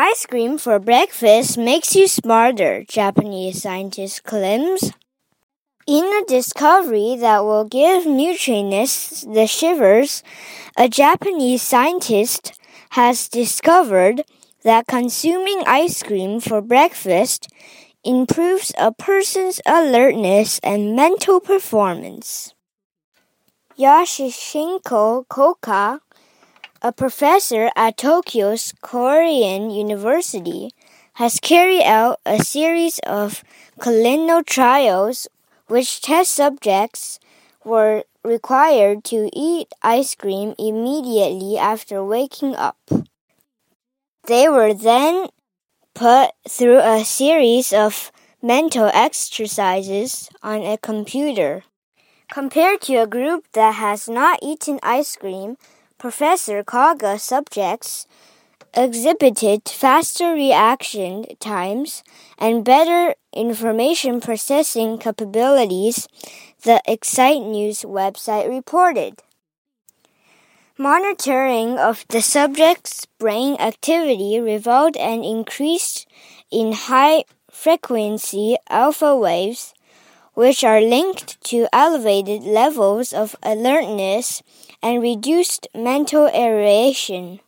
Ice cream for breakfast makes you smarter, Japanese scientist claims. In a discovery that will give nutritionists the shivers, a Japanese scientist has discovered that consuming ice cream for breakfast improves a person's alertness and mental performance. Yoshihiko Koga, a professor at Tokyo's Kyorin University, has carried out a series of clinical trials which test subjects were required to eat ice cream immediately after waking up. They were then put through a series of mental exercises on a computer. Compared to a group that has not eaten ice cream, Professor Koga subjects exhibited faster reaction times and better information processing capabilities, the Excite News website reported. Monitoring of the subject's brain activity revealed an increase in high frequency alpha waves which are linked to elevated levels of alertness and reduced mental aeration.